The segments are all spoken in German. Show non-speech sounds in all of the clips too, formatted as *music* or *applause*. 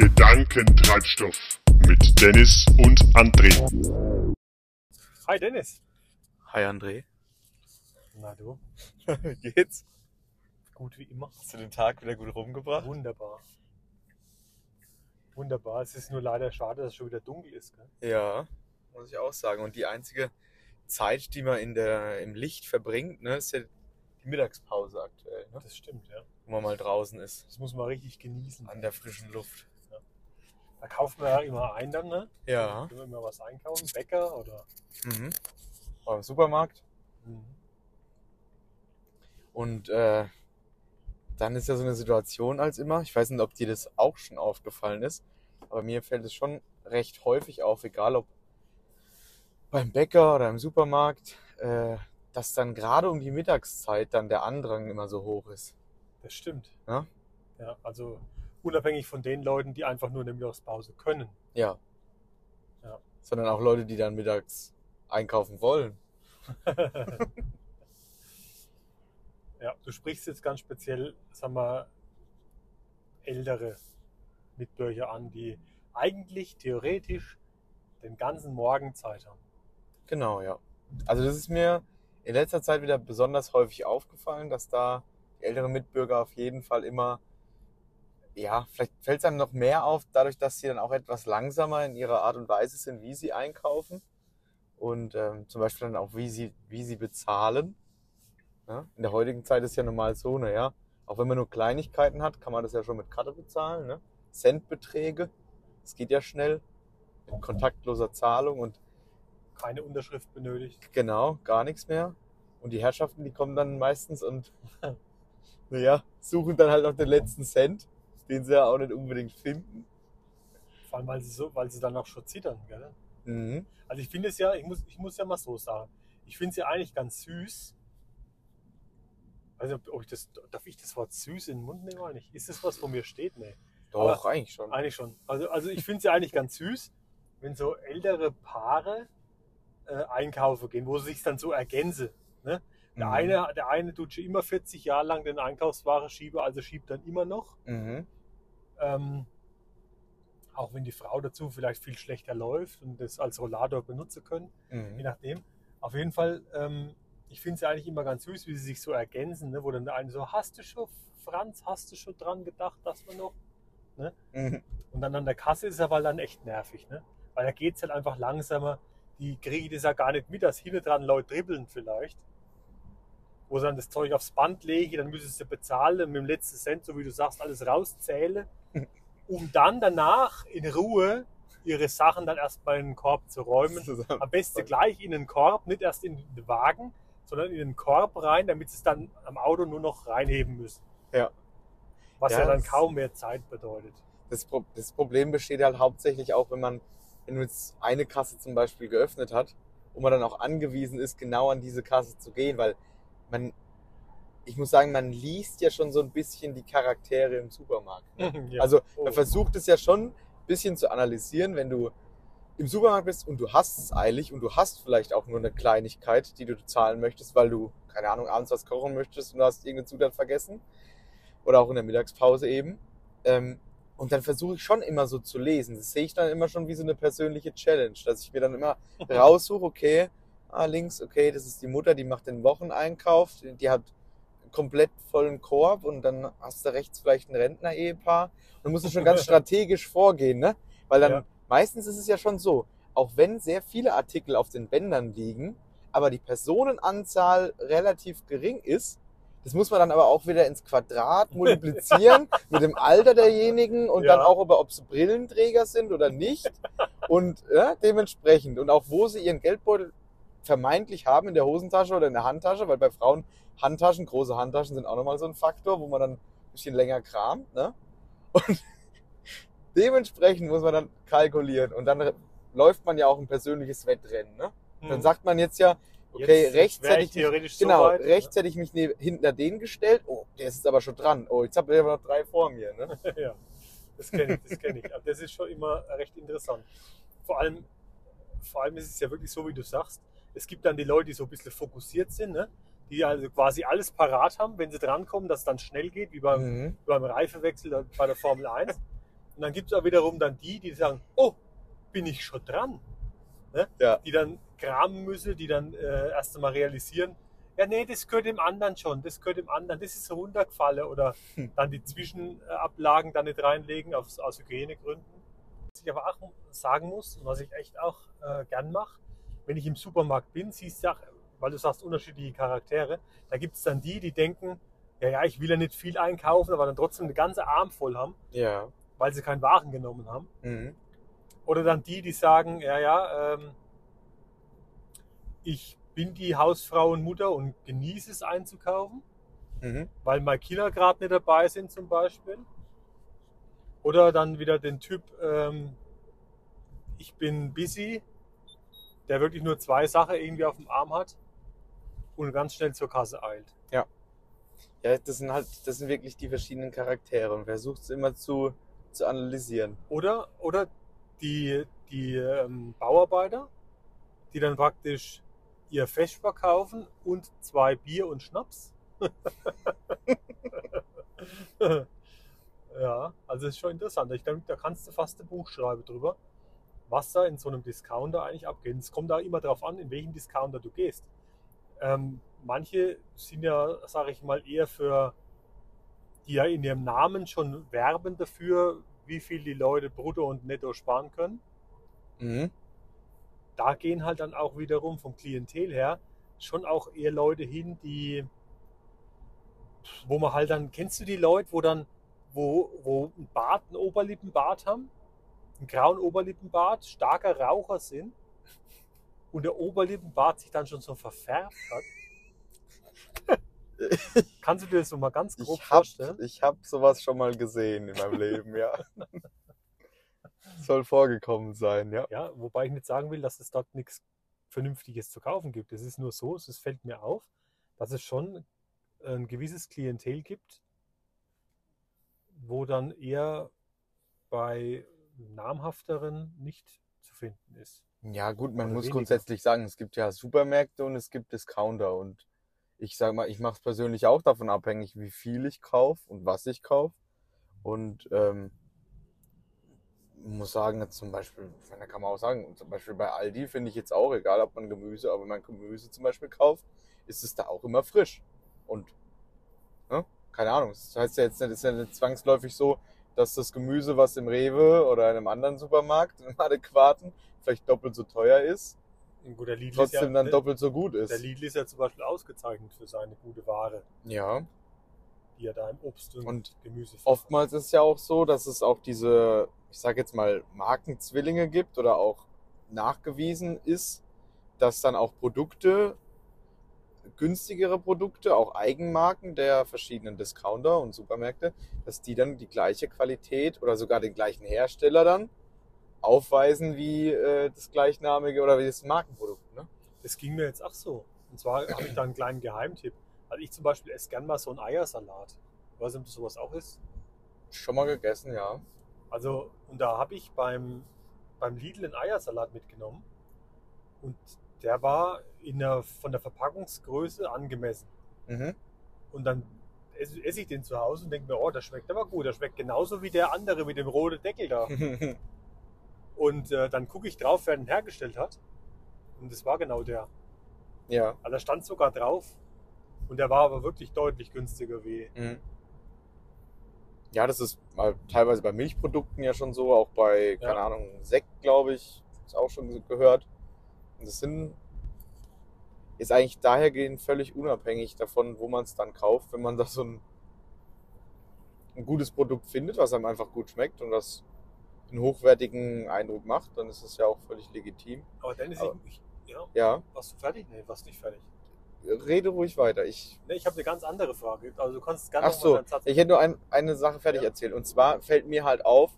Gedankentreibstoff mit Dennis und André. Hi Dennis. Hi André. Na du, Wie *laughs* geht's? gut wie immer. Hast du den Tag wieder gut rumgebracht? Wunderbar. Wunderbar. Es ist nur leider schade, dass es schon wieder dunkel ist. Gell? Ja, muss ich auch sagen. Und die einzige Zeit, die man in der, im Licht verbringt, ne, ist ja die Mittagspause aktuell, ne? Das stimmt, ja. wo man mal draußen ist, Das muss man richtig genießen. an der frischen Luft. Da kauft man ja immer ein dann, ne? Ja. Wenn wir immer was einkaufen, Bäcker oder. Mhm. Im Supermarkt. Mhm. Und äh, dann ist ja so eine Situation als immer, ich weiß nicht, ob dir das auch schon aufgefallen ist, aber mir fällt es schon recht häufig auf, egal ob beim Bäcker oder im Supermarkt, äh, dass dann gerade um die Mittagszeit dann der Andrang immer so hoch ist. Das stimmt. Ja? Ja, also unabhängig von den Leuten, die einfach nur eine Mittagspause können. Ja. Ja. Sondern auch Leute, die dann mittags einkaufen wollen. *laughs* Ja, du sprichst jetzt ganz speziell, sagen wir, ältere Mitbürger an, die eigentlich theoretisch den ganzen Morgen Zeit haben. Genau, ja. Also das ist mir in letzter Zeit wieder besonders häufig aufgefallen, dass da die älteren Mitbürger auf jeden Fall immer, ja, vielleicht fällt es einem noch mehr auf, dadurch, dass sie dann auch etwas langsamer in ihrer Art und Weise sind, wie sie einkaufen und ähm, zum Beispiel dann auch, wie sie, wie sie bezahlen. Ja? In der heutigen Zeit ist ja normal so, naja, auch wenn man nur Kleinigkeiten hat, kann man das ja schon mit Karte bezahlen, ne? Centbeträge, das geht ja schnell, mit kontaktloser Zahlung und Keine Unterschrift benötigt. Genau, gar nichts mehr. Und die Herrschaften, die kommen dann meistens und *laughs* naja, suchen dann halt noch den letzten Cent, den sie ja auch nicht unbedingt finden. Vor allem, weil sie, so, weil sie dann auch schon zittern. Gell? Mhm. Also ich finde es ja, ich muss, ich muss ja mal so sagen, ich finde es ja eigentlich ganz süß. Also ob ich das, darf ich das Wort süß in den Mund nehmen oder nicht? Ist das was, wo mir steht? Nee. Doch, eigentlich schon. Eigentlich schon. Also, also ich finde es ja eigentlich ganz süß, wenn so ältere Paare äh, einkaufen gehen, wo sie sich dann so ergänzen. Ne? Der, Mhm. eine, der eine tut schon immer 40 Jahre lang den Einkaufsware schieben, also schiebt dann immer noch. Mhm. Ähm, auch wenn die Frau dazu vielleicht viel schlechter läuft und das als Rollator benutzen können, je Mhm. nachdem. Auf jeden Fall, ähm, ich finde es eigentlich immer ganz süß, wie sie sich so ergänzen, ne? wo dann der eine so, hast du schon, Franz, hast du schon dran gedacht, dass wir noch Mhm. Und dann an der Kasse ist es aber dann echt nervig, ne? Weil da geht es halt einfach langsamer. Die kriegen das ja gar nicht mit, dass hinten dran Leute dribbeln vielleicht. Wo sie dann das Zeug aufs Band legen, dann müssen sie bezahlen, mit dem letzten Cent, so wie du sagst, alles rauszählen, um dann danach in Ruhe ihre Sachen dann erstmal in den Korb zu räumen. Am besten gleich in den Korb, nicht erst in den Wagen, sondern in den Korb rein, damit sie es dann am Auto nur noch reinheben müssen. Ja. Was ja, Ja, dann kaum mehr Zeit bedeutet. Das, Pro das Problem besteht halt hauptsächlich auch, wenn man, wenn man jetzt eine Kasse zum Beispiel geöffnet hat und man dann auch angewiesen ist, genau an diese Kasse zu gehen, weil man, ich muss sagen, man liest ja schon so ein bisschen die Charaktere im Supermarkt. Ne? *laughs* Ja. Also Oh. man versucht es ja schon ein bisschen zu analysieren, wenn du im Supermarkt bist und du hast es eilig und du hast vielleicht auch nur eine Kleinigkeit, die du zahlen möchtest, weil du, keine Ahnung, abends was kochen möchtest und du hast irgendeine Zutat vergessen. Oder auch in der Mittagspause eben. Ähm, und dann versuche ich schon immer so zu lesen. Das sehe ich dann immer schon wie so eine persönliche Challenge, dass ich mir dann immer *laughs* raussuche, okay, ah, links, okay, das ist die Mutter, die macht den Wocheneinkauf, die hat komplett vollen Korb und dann hast du rechts vielleicht ein Rentner-Ehepaar. Und musst du schon ganz *laughs* strategisch vorgehen, ne? Weil dann Ja. meistens ist es ja schon so, auch wenn sehr viele Artikel auf den Bändern liegen, aber die Personenanzahl relativ gering ist, das muss man dann aber auch wieder ins Quadrat *laughs* multiplizieren mit dem Alter derjenigen und Ja. dann auch über, ob sie Brillenträger sind oder nicht. Und ja, dementsprechend. Und auch wo sie ihren Geldbeutel vermeintlich haben in der Hosentasche oder in der Handtasche, weil bei Frauen Handtaschen, große Handtaschen sind auch nochmal so ein Faktor, wo man dann ein bisschen länger kramt. Ne? Und *laughs* dementsprechend muss man dann kalkulieren. Und dann läuft man ja auch ein persönliches Wettrennen. Ne? Dann Hm. sagt man jetzt ja, okay, Jetzt rechts hätte ich ich mich, theoretisch genau, so weit, rechts hätte ich mich neben, hinter den gestellt. Oh, der ist jetzt aber schon dran. Oh, jetzt habe ich aber noch drei vor mir. Ne? *laughs* ja, das kenne ich, das kenne ich. Aber das ist schon immer recht interessant. Vor allem, vor allem ist es ja wirklich so, wie du sagst. Es gibt dann die Leute, die so ein bisschen fokussiert sind, ne? die also quasi alles parat haben, wenn sie drankommen, dass es dann schnell geht, wie beim, Mhm. beim Reifewechsel bei der Formel 1. Und dann gibt es auch wiederum dann die, die sagen, oh, bin ich schon dran? Ne? Ja. Die dann kramen müssen, die dann äh, erst einmal realisieren, ja, nee, das gehört dem anderen schon, das gehört dem anderen, das ist so runtergefallen oder Hm. dann die Zwischenablagen da nicht reinlegen aus, aus Hygienegründen. Was ich aber auch sagen muss und was ich echt auch äh, gern mache, wenn ich im Supermarkt bin, siehst du ja, weil du sagst unterschiedliche Charaktere, da gibt es dann die, die denken, ja, ja, ich will ja nicht viel einkaufen, aber dann trotzdem eine ganze Arm voll haben, Ja. weil sie keinen Waren genommen haben. Mhm. Oder dann die, die sagen, ja, ja, ähm, ich bin die Hausfrau und Mutter und genieße es einzukaufen, Mhm. weil meine Kinder gerade nicht dabei sind zum Beispiel. Oder dann wieder den Typ, ähm, ich bin busy, der wirklich nur zwei Sachen irgendwie auf dem Arm hat und ganz schnell zur Kasse eilt. Ja, das sind halt, das sind wirklich die verschiedenen Charaktere und versucht es immer zu, zu analysieren. Oder, oder die, die ähm, Bauarbeiter, die dann praktisch ihr Feschbar kaufen und zwei Bier und Schnaps. *laughs* *laughs* ja, also das ist schon interessant. Ich denke, da kannst du fast ein Buch schreiben drüber, was da in so einem Discounter eigentlich abgeht. Es kommt da immer darauf an, in welchen Discounter du gehst. Ähm, manche sind ja, sage ich mal, eher für, die ja in ihrem Namen schon werben dafür, wie viel die Leute brutto und netto sparen können. Mhm. Da gehen halt dann auch wiederum vom Klientel her schon auch eher Leute hin, die, wo man halt dann, kennst du die Leute, wo dann, wo, wo ein Bart, ein Oberlippenbart haben, einen grauen Oberlippenbart, starker Raucher sind und der Oberlippenbart sich dann schon so verfärbt hat. *laughs* Kannst du dir das so mal ganz grob Ich hab, vorstellen? ich hab sowas schon mal gesehen in meinem Leben, ja. *laughs* Soll vorgekommen sein, ja. Ja, wobei ich nicht sagen will, dass es dort nichts Vernünftiges zu kaufen gibt. Es ist nur so, es fällt mir auf, dass es schon ein gewisses Klientel gibt, wo dann eher bei namhafteren nicht zu finden ist. Ja, gut, man Oder muss weniger. grundsätzlich sagen, es gibt ja Supermärkte und es gibt Discounter. Und ich sage mal, ich mache es persönlich auch davon abhängig, wie viel ich kaufe und was ich kaufe. Und ähm, muss sagen, jetzt zum Beispiel, da kann man auch sagen, zum Beispiel bei Aldi finde ich jetzt auch, egal ob man Gemüse, aber wenn man Gemüse zum Beispiel kauft, ist es da auch immer frisch. Und, ne, keine Ahnung, das heißt ja jetzt nicht, ist ja nicht zwangsläufig so, dass das Gemüse, was im Rewe oder in einem anderen Supermarkt, *laughs* im adäquaten, vielleicht doppelt so teuer ist, Gut, der trotzdem ja, dann der, doppelt so gut der ist. Lidl ist ja zum Beispiel ausgezeichnet für seine gute Ware, Ja. die er da im Obst und, Und Gemüse Oftmals ist es ja auch so, dass es auch diese, ich sage jetzt mal, Markenzwillinge gibt oder auch nachgewiesen ist, dass dann auch Produkte, günstigere Produkte, auch Eigenmarken der verschiedenen Discounter und Supermärkte, dass die dann die gleiche Qualität oder sogar den gleichen Hersteller dann aufweisen wie äh, das gleichnamige oder wie das Markenprodukt. Ne? Das ging mir jetzt auch so. Und zwar habe ich da einen kleinen Geheimtipp. Also ich zum Beispiel esse gern mal so einen Eiersalat. Ich weiß nicht, ob das sowas auch ist. Schon mal gegessen, ja. Also, und da habe ich beim, beim Lidl einen Eiersalat mitgenommen. Und der war in der, von der Verpackungsgröße angemessen. Mhm. Und dann esse, esse ich den zu Hause und denke mir, oh, der schmeckt aber gut. Der schmeckt genauso wie der andere mit dem roten Deckel da. *laughs* Und äh, dann gucke ich drauf, wer den hergestellt hat. Und das war genau der. ja. Also da stand sogar drauf. Und der war aber wirklich deutlich günstiger wie. Mhm. Ja, das ist teilweise bei Milchprodukten ja schon so, auch bei, Ja. keine Ahnung, Sekt, glaube ich, ist auch schon gehört. Das sind, ist eigentlich dahergehend völlig unabhängig davon, wo man es dann kauft, wenn man da so ein, ein gutes Produkt findet, was einem einfach gut schmeckt und was einen hochwertigen Eindruck macht, dann ist es ja auch völlig legitim. Aber dann ist Aber- ich, ja, Ja, warst du fertig? Nee, warst nicht fertig. rede ruhig weiter. Ich Nee, ich habe eine ganz andere Frage. Also du kannst gerne Ach so, ich hätte nur ein, eine Sache fertig Ja. erzählt. Und zwar fällt mir halt auf,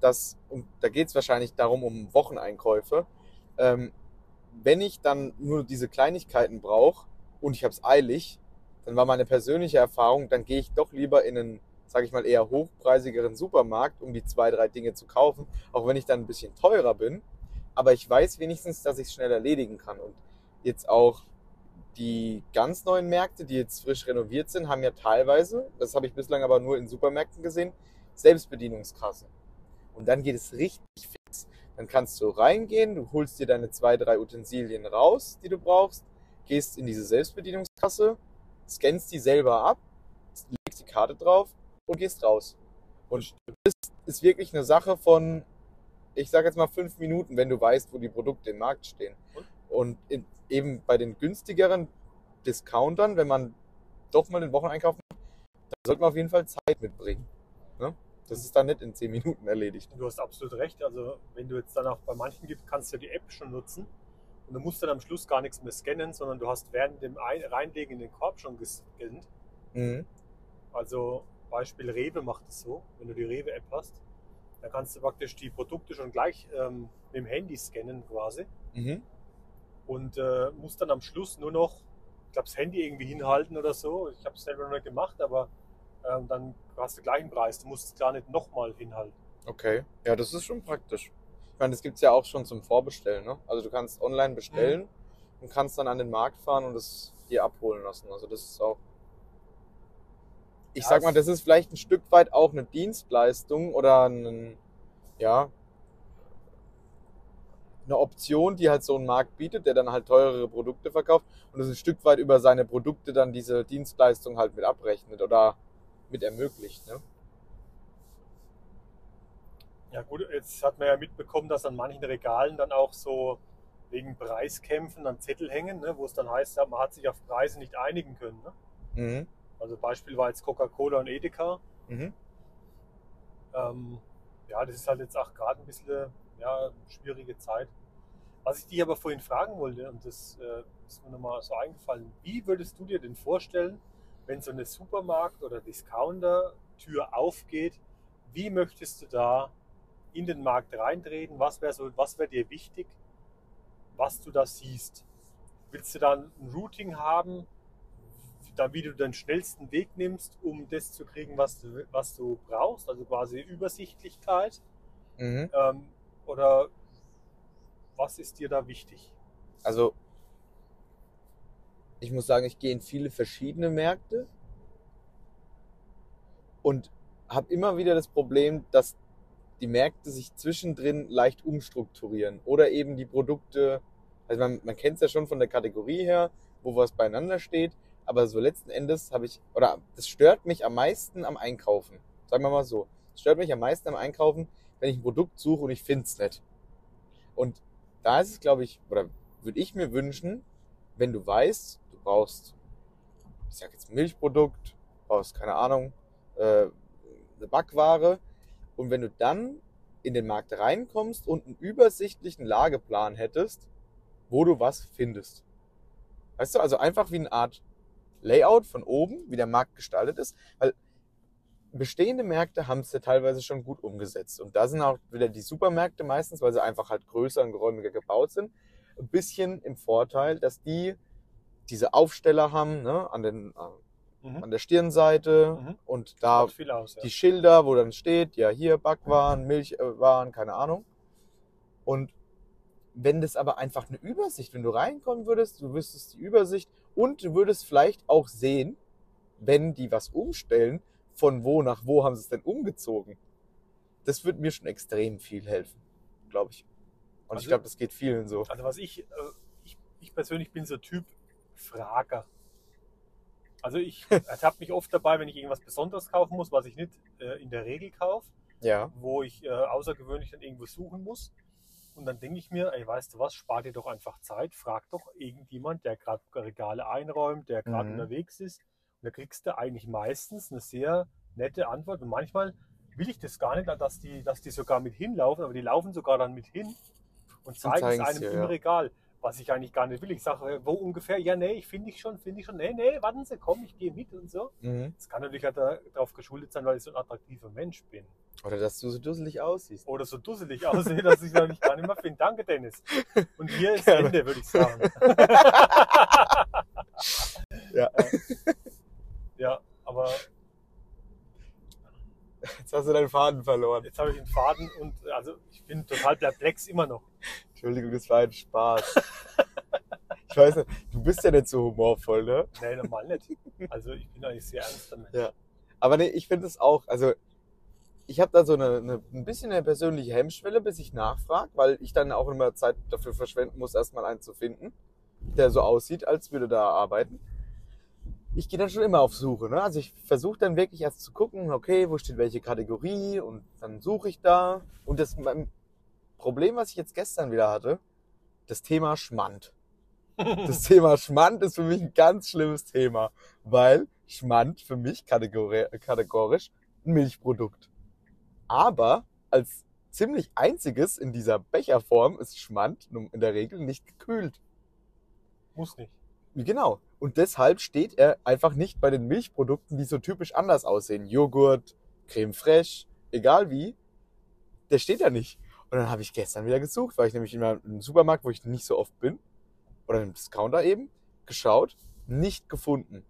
dass, und da geht es wahrscheinlich darum, um Wocheneinkäufe, ähm, wenn ich dann nur diese Kleinigkeiten brauche und ich habe es eilig, dann war meine persönliche Erfahrung, dann gehe ich doch lieber in einen, sage ich mal, eher hochpreisigeren Supermarkt, um die zwei, drei Dinge zu kaufen, auch wenn ich dann ein bisschen teurer bin. Aber ich weiß wenigstens, dass ich es schnell erledigen kann. Und jetzt auch die ganz neuen Märkte, die jetzt frisch renoviert sind, haben ja teilweise, das habe ich bislang aber nur in Supermärkten gesehen, Selbstbedienungskassen. Und dann geht es richtig fix. Dann kannst du reingehen, du holst dir deine zwei, drei Utensilien raus, die du brauchst, gehst in diese Selbstbedienungskasse, scannst die selber ab, legst die Karte drauf und gehst raus. Und das ist wirklich eine Sache von, ich sage jetzt mal fünf Minuten, wenn du weißt, wo die Produkte im Markt stehen. Und? Und eben bei den günstigeren Discountern, wenn man doch mal den Wocheneinkauf macht, da sollte man auf jeden Fall Zeit mitbringen. Ne? Das ist dann nicht in zehn Minuten erledigt. Du hast absolut recht. Also wenn du jetzt dann auch bei manchen gibt, kannst du ja die App schon nutzen. Und du musst dann am Schluss gar nichts mehr scannen, sondern du hast während dem Ein Reinlegen in den Korb schon gescannt. Mhm. Also Beispiel Rewe macht es so, wenn du die Rewe-App hast, dann kannst du praktisch die Produkte schon gleich ähm, mit dem Handy scannen quasi Mhm. und äh, musst dann am Schluss nur noch, ich glaube, das Handy irgendwie hinhalten oder so. Ich habe es selber noch nicht gemacht, aber ähm, dann hast du gleichen Preis. Du musst es gar nicht nochmal hinhalten. Okay. Ja, das ist schon praktisch. Ich meine, das gibt's ja auch schon zum Vorbestellen. Ne? Also du kannst online bestellen und kannst dann an den Markt fahren und es dir abholen lassen. Also das ist auch. Ich sag es- mal, das ist vielleicht ein Stück weit auch eine Dienstleistung oder ein, ja, eine Option, die halt so ein Markt bietet, der dann halt teurere Produkte verkauft und es ein Stück weit über seine Produkte dann diese Dienstleistung halt mit abrechnet oder mit ermöglicht. Ne? Ja gut, jetzt hat man ja mitbekommen, dass an manchen Regalen dann auch so wegen Preiskämpfen dann Zettel hängen, ne, wo es dann heißt, man hat sich auf Preise nicht einigen können. Ne? Mhm. Also Beispiel war jetzt Coca-Cola und Edeka. Mhm. Ähm, ja, das ist halt jetzt auch gerade ein bisschen ja, schwierige Zeit. Was ich dich aber vorhin fragen wollte, und das äh, ist mir nochmal so eingefallen, wie würdest du dir denn vorstellen, wenn so eine Supermarkt- oder Discounter-Tür aufgeht, wie möchtest du da in den Markt reintreten? Was wäre so, was wäre dir wichtig, was du da siehst? Willst du dann ein Routing haben, da wie du den schnellsten Weg nimmst, um das zu kriegen, was du, was du brauchst, also quasi Übersichtlichkeit? Mhm. Ähm, oder was ist dir da wichtig? Also, ich muss sagen, ich gehe in viele verschiedene Märkte und habe immer wieder das Problem, dass die Märkte sich zwischendrin leicht umstrukturieren oder eben die Produkte, also man, man kennt es ja schon von der Kategorie her, wo was beieinander steht, aber so letzten Endes habe ich, oder das stört mich am meisten am Einkaufen. Sagen wir mal so. Es stört mich am meisten am Einkaufen, wenn ich ein Produkt suche und ich finde es nicht. Und da ist es, glaube ich, oder würde ich mir wünschen, wenn du weißt, brauchst, ich sag jetzt Milchprodukt, brauchst, keine Ahnung, äh, eine Backware. Und wenn du dann in den Markt reinkommst und einen übersichtlichen Lageplan hättest, wo du was findest. Weißt du, also einfach wie eine Art Layout von oben, wie der Markt gestaltet ist, weil bestehende Märkte haben es ja teilweise schon gut umgesetzt. Und da sind auch wieder die Supermärkte meistens, weil sie einfach halt größer und geräumiger gebaut sind, ein bisschen im Vorteil, dass die diese Aufsteller haben ne, an, den, Mhm. an der Stirnseite Mhm. und da aus. Ja. die Schilder, wo dann steht, ja hier Backwaren, Milchwaren, keine Ahnung. Und wenn das aber einfach eine Übersicht, wenn du reinkommen würdest, du wüsstest die Übersicht und du würdest vielleicht auch sehen, wenn die was umstellen, von wo nach wo haben sie es denn umgezogen. Das würde mir schon extrem viel helfen, glaube ich. Und ich Also- glaube, das geht vielen so. Also was ich, äh, ich, ich persönlich bin so Typ Frager. Also ich ertappe mich oft dabei, wenn ich irgendwas Besonderes kaufen muss, was ich nicht äh, in der Regel kaufe, Ja. wo ich äh, außergewöhnlich dann irgendwo suchen muss. Und dann denke ich mir, ey, weißt du was, spar dir doch einfach Zeit, frag doch irgendjemand, der gerade Regale einräumt, der gerade Mhm. unterwegs ist. Und da kriegst du eigentlich meistens eine sehr nette Antwort. Und manchmal will ich das gar nicht, dass die, dass die sogar mit hinlaufen, aber die laufen sogar dann mit hin und zeigen es zeigen's einem dir, im ja. Regal. Was ich eigentlich gar nicht will. Ich sage, wo ungefähr? Ja, nee, ich finde ich schon, finde ich schon. Nee, nee, warten Sie, komm, ich gehe mit und so. Mhm. Das kann natürlich auch darauf geschuldet sein, weil ich so ein attraktiver Mensch bin. Oder dass du so dusselig aussiehst. Oder so dusselig aussehe, dass ich noch nicht gar nicht mehr finde. Danke, Dennis. Und hier ist Gerne. Ende, würde ich sagen. *laughs* Ja. Ja, aber Jetzt hast du deinen Faden verloren. jetzt habe ich den Faden und also ich bin total perplex immer noch. Entschuldigung, das war ein Spaß. Ich weiß nicht, du bist ja nicht so humorvoll, ne? Nee, normal nicht. Also ich bin eigentlich sehr ernst damit. Ja. Aber nee, ich finde es auch, also ich habe da so eine, eine, ein bisschen eine persönliche Hemmschwelle, bis ich nachfrage, weil ich dann auch immer Zeit dafür verschwenden muss, erstmal einen zu finden, der so aussieht, als würde da arbeiten. Ich gehe dann schon immer auf Suche. Ne? Also ich versuche dann wirklich erst zu gucken, okay, wo steht welche Kategorie und dann suche ich da. Und das Problem, was ich jetzt gestern wieder hatte, das Thema Schmand. *laughs* Das Thema Schmand ist für mich ein ganz schlimmes Thema, weil Schmand für mich kategori kategorisch ein Milchprodukt. Aber als ziemlich einziges in dieser Becherform ist Schmand in der Regel nicht gekühlt. Muss nicht. Genau. Und deshalb steht er einfach nicht bei den Milchprodukten, die so typisch anders aussehen. Joghurt, Creme fraiche, egal wie. Der steht da nicht. Und dann habe ich gestern wieder gesucht, weil ich nämlich in einem Supermarkt, wo ich nicht so oft bin, oder im Discounter eben, geschaut, nicht gefunden.